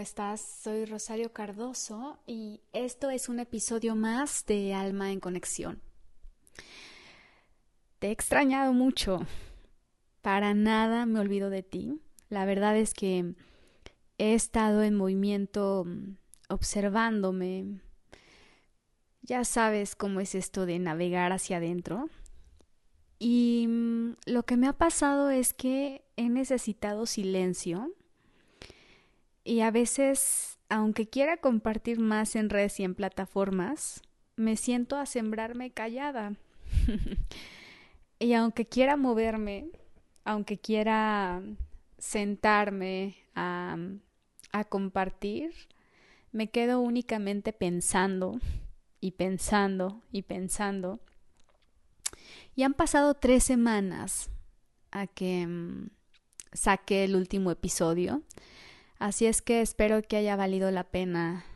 Hola, ¿cómo estás? Soy Rosario Cardoso y esto es un episodio más de Alma en Conexión. Te he extrañado mucho. Para nada me olvido de ti. La verdad es que he estado en movimiento mm, observándome. Ya sabes cómo es esto de navegar hacia adentro. Y mm, lo que me ha pasado es que he necesitado silencio y a veces, aunque quiera compartir más en redes y en plataformas, me siento a sembrarme callada. y aunque quiera moverme, aunque quiera sentarme a, a compartir, me quedo únicamente pensando y pensando y pensando. Y han pasado tres semanas a que mm, saqué el último episodio Así es que espero que haya valido la pena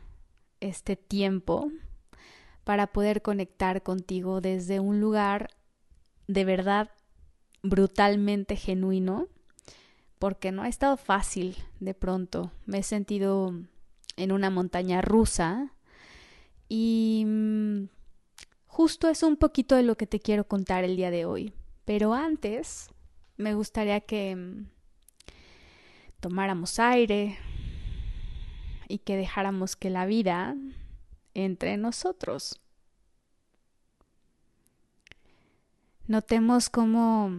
este tiempo para poder conectar contigo desde un lugar de verdad brutalmente genuino, porque no ha estado fácil de pronto. Me he sentido en una montaña rusa y mm, justo es un poquito de lo que te quiero contar el día de hoy. Pero antes, me gustaría que mm, tomáramos aire y que dejáramos que la vida entre nosotros. Notemos cómo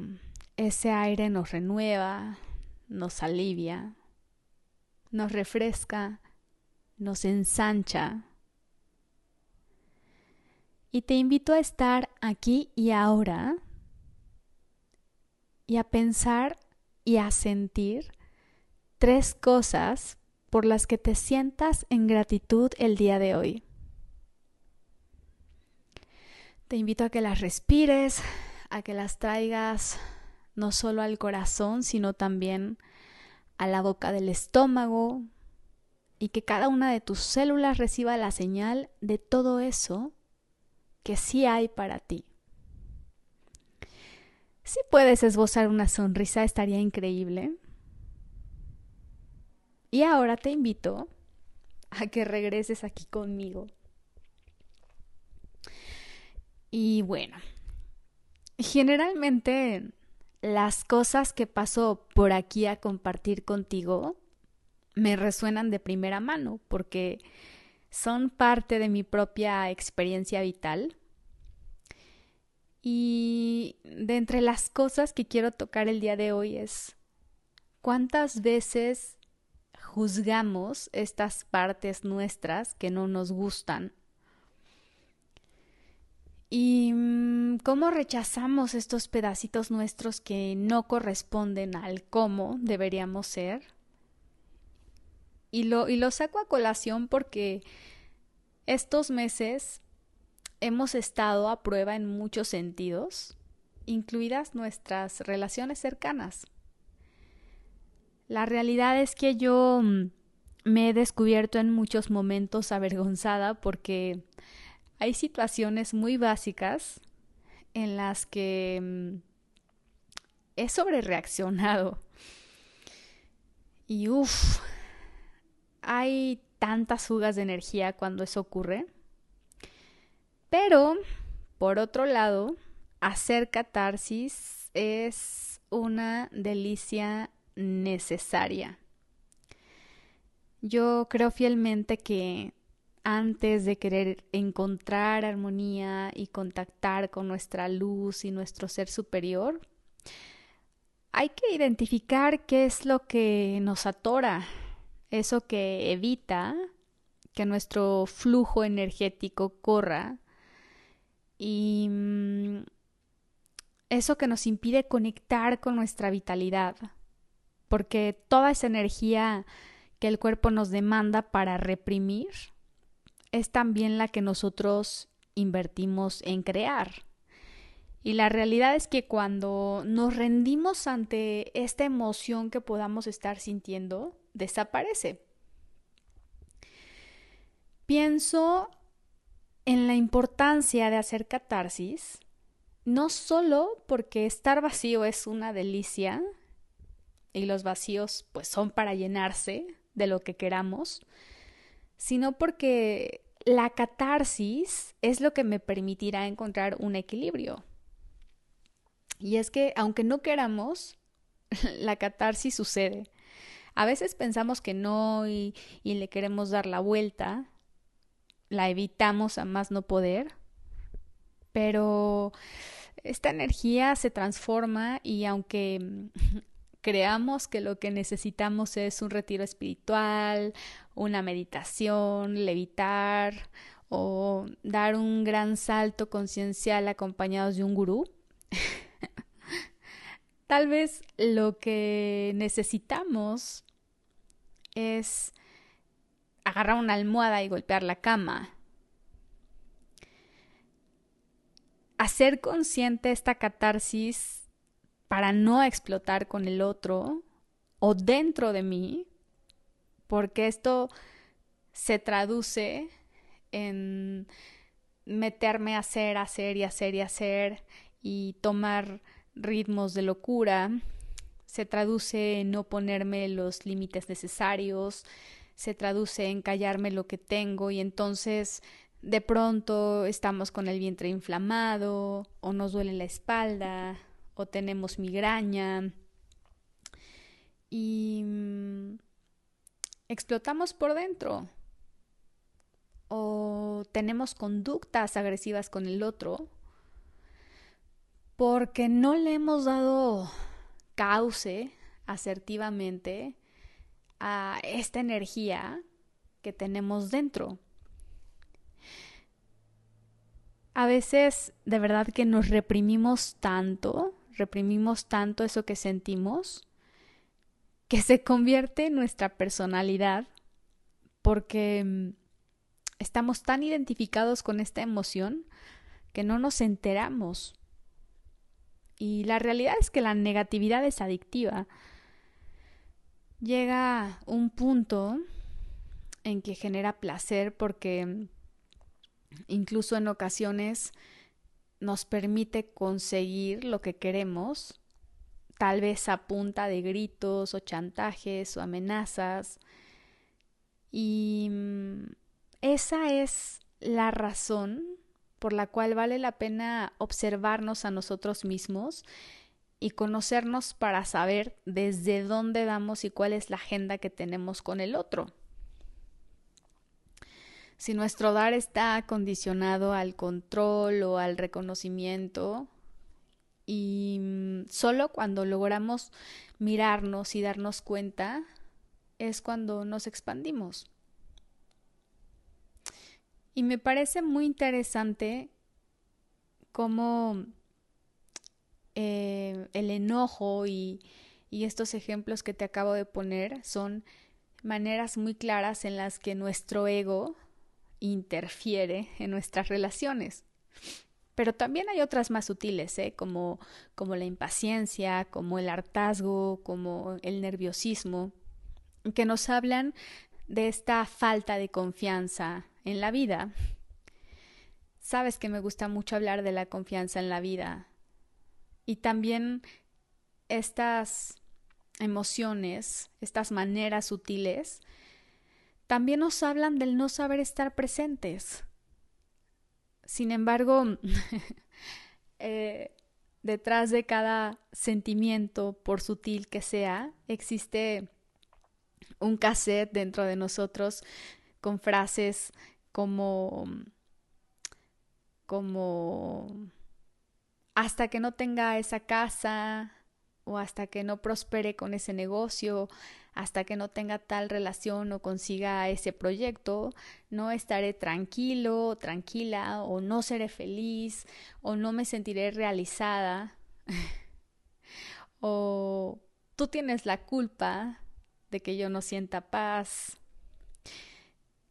ese aire nos renueva, nos alivia, nos refresca, nos ensancha. Y te invito a estar aquí y ahora y a pensar y a sentir tres cosas por las que te sientas en gratitud el día de hoy. Te invito a que las respires, a que las traigas no solo al corazón, sino también a la boca del estómago y que cada una de tus células reciba la señal de todo eso que sí hay para ti. Si puedes esbozar una sonrisa, estaría increíble. Y ahora te invito a que regreses aquí conmigo. Y bueno, generalmente las cosas que paso por aquí a compartir contigo me resuenan de primera mano porque son parte de mi propia experiencia vital. Y de entre las cosas que quiero tocar el día de hoy es cuántas veces juzgamos estas partes nuestras que no nos gustan. Y mm, cómo rechazamos estos pedacitos nuestros que no corresponden al cómo deberíamos ser. Y lo, y lo saco a colación porque estos meses hemos estado a prueba en muchos sentidos, incluidas nuestras relaciones cercanas. La realidad es que yo mm, me he descubierto en muchos momentos avergonzada porque hay situaciones muy básicas en las que mm, he sobrereaccionado. Y uff, hay tantas fugas de energía cuando eso ocurre. Pero, por otro lado, hacer catarsis es una delicia necesaria. Yo creo fielmente que antes de querer encontrar armonía y contactar con nuestra luz y nuestro ser superior, hay que identificar qué es lo que nos atora, eso que evita que nuestro flujo energético corra y mm, eso que nos impide conectar con nuestra vitalidad porque toda esa energía que el cuerpo nos demanda para reprimir es también la que nosotros invertimos en crear. Y la realidad es que cuando nos rendimos ante esta emoción que podamos estar sintiendo, desaparece. Pienso en la importancia de hacer catarsis, no solo porque estar vacío es una delicia, y los vacíos pues son para llenarse de lo que queramos, sino porque la catarsis es lo que me permitirá encontrar un equilibrio. Y es que aunque no queramos, la catarsis sucede. A veces pensamos que no y, y, le queremos dar la vuelta, la evitamos a más no poder, pero esta energía se transforma y aunque creamos que lo que necesitamos es un retiro espiritual, una meditación, levitar o dar un gran salto conciencial acompañados de un gurú. Tal vez lo que necesitamos es agarrar una almohada y golpear la cama. Hacer consciente esta catarsis para no explotar con el otro o dentro de mí, porque esto se traduce en meterme a hacer, hacer y hacer y hacer y tomar ritmos de locura, se traduce en no ponerme los límites necesarios, se traduce en callarme lo que tengo y entonces de pronto estamos con el vientre inflamado o nos duele la espalda o tenemos migraña y mm, explotamos por dentro o tenemos conductas agresivas con el otro porque no le hemos dado cauce asertivamente a esta energía que tenemos dentro. A veces de verdad que nos reprimimos tanto reprimimos tanto eso que sentimos que se convierte en nuestra personalidad porque mm, estamos tan identificados con esta emoción que no nos enteramos. Y la realidad es que la negatividad es adictiva. Llega un punto en que genera placer porque mm, incluso en ocasiones nos permite conseguir lo que queremos, tal vez a punta de gritos o chantajes o amenazas. Y mm, esa es la razón por la cual vale la pena observarnos a nosotros mismos y conocernos para saber desde dónde damos y cuál es la agenda que tenemos con el otro. Si nuestro dar está condicionado al control o al reconocimiento, y mm, solo cuando logramos mirarnos y darnos cuenta es cuando nos expandimos. Y me parece muy interesante cómo eh, el enojo y, y estos ejemplos que te acabo de poner son maneras muy claras en las que nuestro ego interfiere en nuestras relaciones. Pero también hay otras más sutiles, ¿eh? como, como la impaciencia, como el hartazgo, como el nerviosismo, que nos hablan de esta falta de confianza en la vida. Sabes que me gusta mucho hablar de la confianza en la vida. Y también estas emociones, estas maneras sutiles, también nos hablan del no saber estar presentes. Sin embargo, eh, detrás de cada sentimiento, por sutil que sea, existe un cassette dentro de nosotros con frases como como hasta que no tenga esa casa o hasta que no prospere con ese negocio, hasta que no tenga tal relación o consiga ese proyecto, no estaré tranquilo, tranquila, o no seré feliz, o no me sentiré realizada, o tú tienes la culpa de que yo no sienta paz.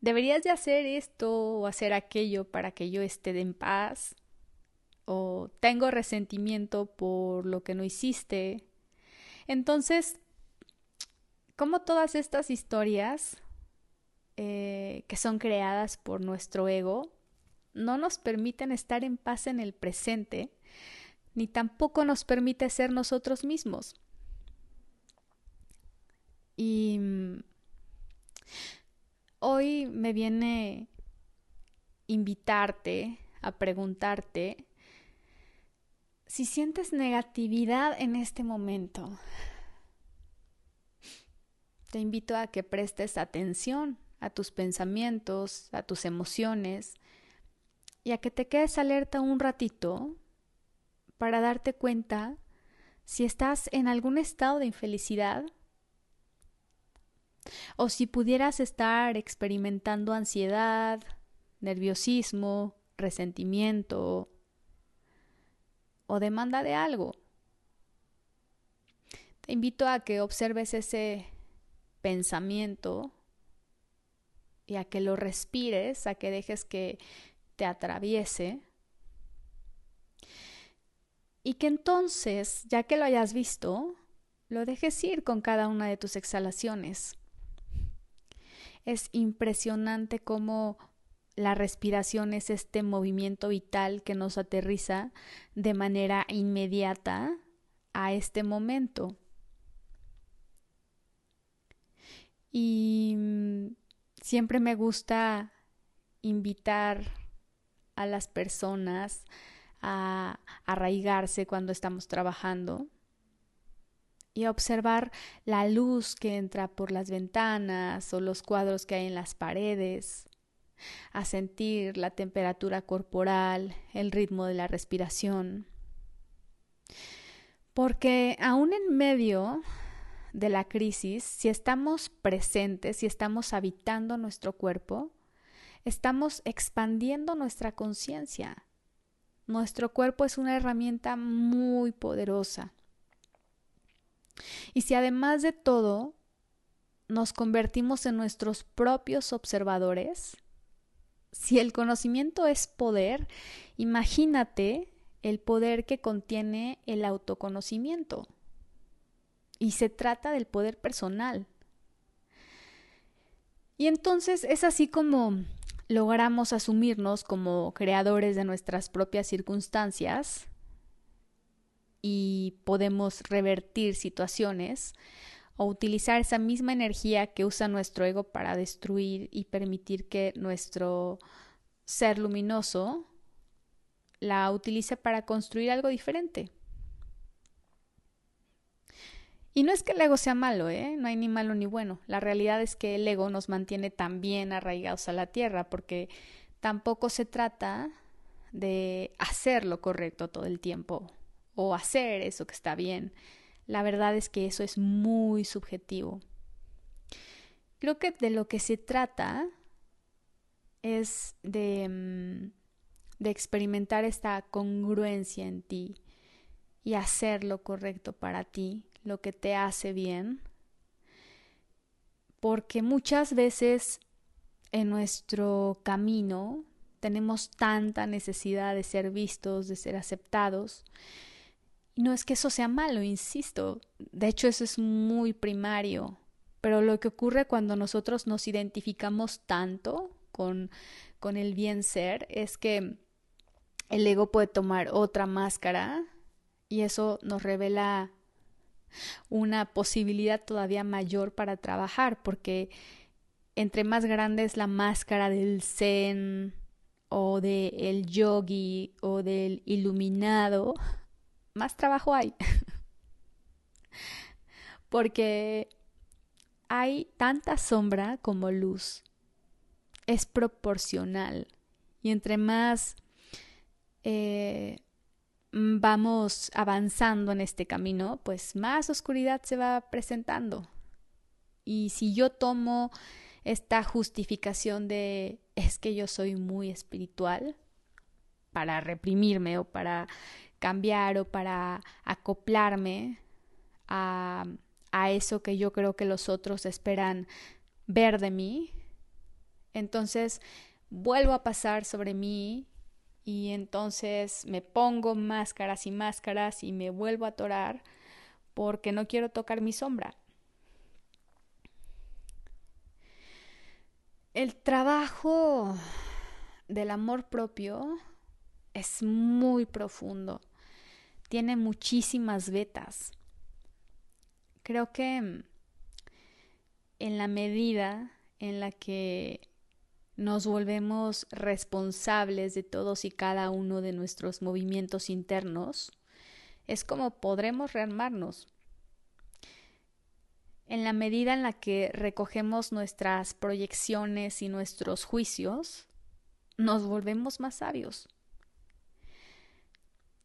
Deberías de hacer esto o hacer aquello para que yo esté en paz. O tengo resentimiento por lo que no hiciste. Entonces, como todas estas historias eh, que son creadas por nuestro ego no nos permiten estar en paz en el presente, ni tampoco nos permite ser nosotros mismos. Y mm, hoy me viene invitarte a preguntarte si sientes negatividad en este momento. Te invito a que prestes atención a tus pensamientos, a tus emociones y a que te quedes alerta un ratito para darte cuenta si estás en algún estado de infelicidad o si pudieras estar experimentando ansiedad, nerviosismo, resentimiento o demanda de algo. Te invito a que observes ese pensamiento y a que lo respires, a que dejes que te atraviese. Y que entonces, ya que lo hayas visto, lo dejes ir con cada una de tus exhalaciones. Es impresionante cómo la respiración es este movimiento vital que nos aterriza de manera inmediata a este momento. Y mm, siempre me gusta invitar a las personas a arraigarse cuando estamos trabajando y a observar la luz que entra por las ventanas o los cuadros que hay en las paredes a sentir la temperatura corporal, el ritmo de la respiración. Porque aún en medio de la crisis, si estamos presentes, si estamos habitando nuestro cuerpo, estamos expandiendo nuestra conciencia. Nuestro cuerpo es una herramienta muy poderosa. Y si además de todo nos convertimos en nuestros propios observadores, si el conocimiento es poder, imagínate el poder que contiene el autoconocimiento. Y se trata del poder personal. Y entonces es así como logramos asumirnos como creadores de nuestras propias circunstancias y podemos revertir situaciones o utilizar esa misma energía que usa nuestro ego para destruir y permitir que nuestro ser luminoso la utilice para construir algo diferente. Y no es que el ego sea malo, ¿eh? No hay ni malo ni bueno. La realidad es que el ego nos mantiene también arraigados a la tierra, porque tampoco se trata de hacer lo correcto todo el tiempo o hacer eso que está bien. La verdad es que eso es muy subjetivo. Creo que de lo que se trata es de, mm, de experimentar esta congruencia en ti y hacer lo correcto para ti, lo que te hace bien. Porque muchas veces en nuestro camino tenemos tanta necesidad de ser vistos, de ser aceptados, y no es que eso sea malo, insisto. De hecho, eso es muy primario. Pero lo que ocurre cuando nosotros nos identificamos tanto con, con el bien ser es que el ego puede tomar otra máscara y eso nos revela una posibilidad todavía mayor para trabajar, porque entre más grande es la máscara del zen o del yogi o del iluminado, más trabajo hay. Porque hay tanta sombra como luz. Es proporcional. Y entre más eh, vamos avanzando en este camino, pues más oscuridad se va presentando. Y si yo tomo esta justificación de es que yo soy muy espiritual para reprimirme o para cambiar o para acoplarme a, a eso que yo creo que los otros esperan ver de mí, entonces vuelvo a pasar sobre mí y entonces me pongo máscaras y máscaras y me vuelvo a atorar porque no quiero tocar mi sombra. El trabajo del amor propio es muy profundo tiene muchísimas vetas. Creo que en la medida en la que nos volvemos responsables de todos y cada uno de nuestros movimientos internos, es como podremos rearmarnos. En la medida en la que recogemos nuestras proyecciones y nuestros juicios, nos volvemos más sabios.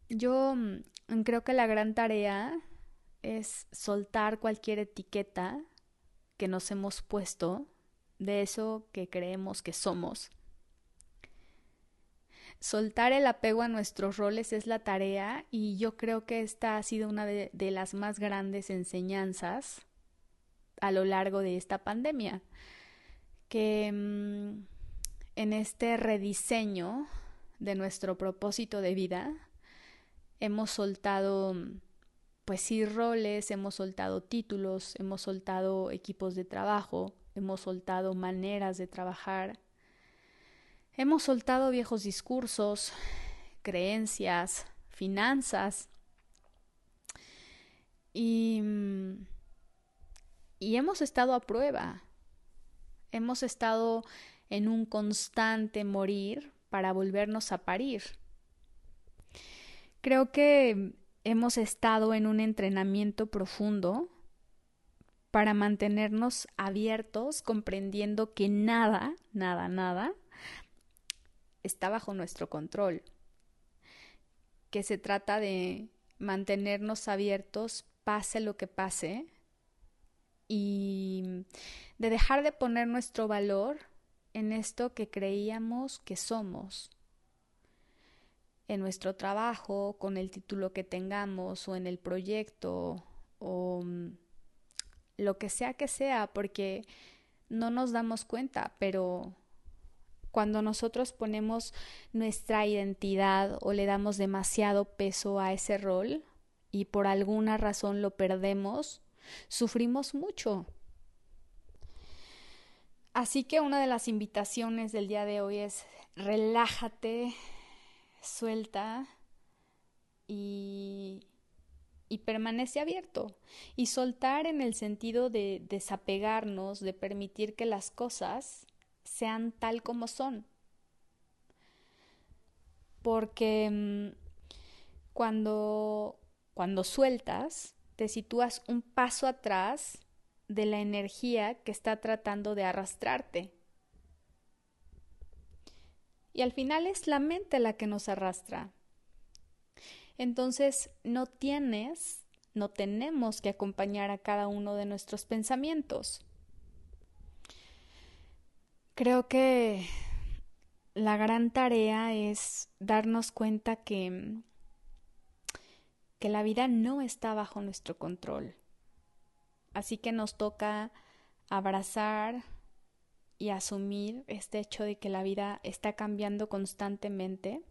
Yo mm, creo que la gran tarea es soltar cualquier etiqueta que nos hemos puesto de eso que creemos que somos. Soltar el apego a nuestros roles es la tarea y yo creo que esta ha sido una de, las más grandes enseñanzas a lo largo de esta pandemia, que mm, en este rediseño de nuestro propósito de vida hemos soltado pues sí roles, hemos soltado títulos, hemos soltado equipos de trabajo, hemos soltado maneras de trabajar, hemos soltado viejos discursos, creencias, finanzas. Y, y hemos estado a prueba, hemos estado en un constante morir para volvernos a parir. Creo que hemos estado en un entrenamiento profundo para mantenernos abiertos, comprendiendo que nada, nada, nada está bajo nuestro control, que se trata de mantenernos abiertos pase lo que pase y de dejar de poner nuestro valor en esto que creíamos que somos, en nuestro trabajo, con el título que tengamos o en el proyecto o mm, lo que sea que sea, porque no nos damos cuenta, pero cuando nosotros ponemos nuestra identidad o le damos demasiado peso a ese rol y por alguna razón lo perdemos, sufrimos mucho. Así que una de las invitaciones del día de hoy es relájate, suelta y, y permanece abierto. Y soltar en el sentido de desapegarnos, de permitir que las cosas sean tal como son. Porque mm, cuando, cuando sueltas, te sitúas un paso atrás de la energía que está tratando de arrastrarte. Y al final es la mente la que nos arrastra. Entonces no tienes, no tenemos que acompañar a cada uno de nuestros pensamientos. Creo que la gran tarea es darnos cuenta que, que la vida no está bajo nuestro control. Así que nos toca abrazar, y asumir este hecho de que la vida está cambiando constantemente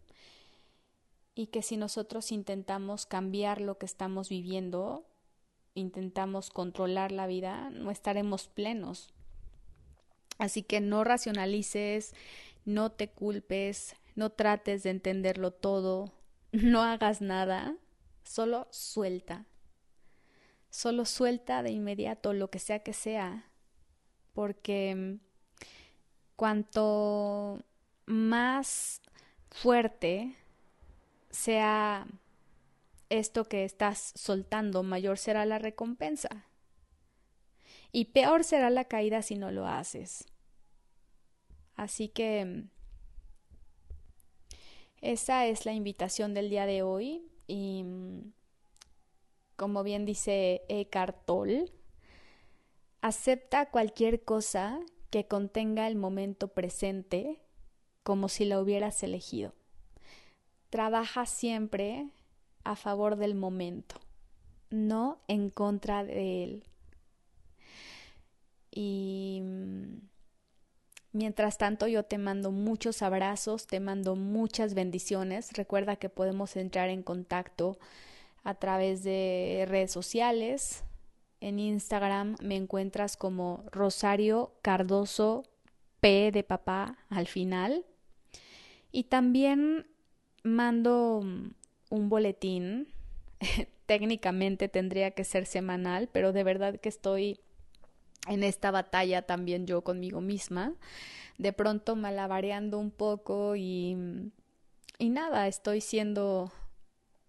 y que si nosotros intentamos cambiar lo que estamos viviendo, intentamos controlar la vida, no estaremos plenos. Así que no racionalices, no te culpes, no trates de entenderlo todo, no hagas nada, solo suelta. Solo suelta de inmediato lo que sea que sea, porque cuanto más fuerte sea esto que estás soltando, mayor será la recompensa. Y peor será la caída si no lo haces. Así que esa es la invitación del día de hoy. Y como bien dice Eckhart Tolle, acepta cualquier cosa que contenga el momento presente como si la hubieras elegido. Trabaja siempre a favor del momento, no en contra de él. Y mm, mientras tanto yo te mando muchos abrazos, te mando muchas bendiciones. Recuerda que podemos entrar en contacto a través de redes sociales, en Instagram me encuentras como Rosario Cardoso P de papá al final. Y también mando un boletín. Técnicamente tendría que ser semanal, pero de verdad que estoy en esta batalla también yo conmigo misma, de pronto malabareando un poco y, y nada, estoy siendo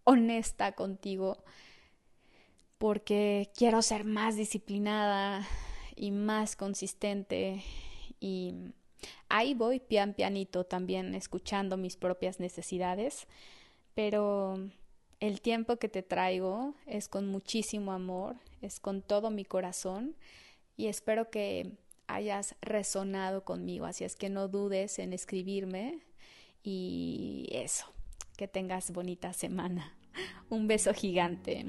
honesta contigo porque quiero ser más disciplinada y más consistente y ahí voy pian pianito también escuchando mis propias necesidades, pero el tiempo que te traigo es con muchísimo amor, es con todo mi corazón y espero que hayas resonado conmigo, así es que no dudes en escribirme y eso, que tengas bonita semana. Un beso gigante.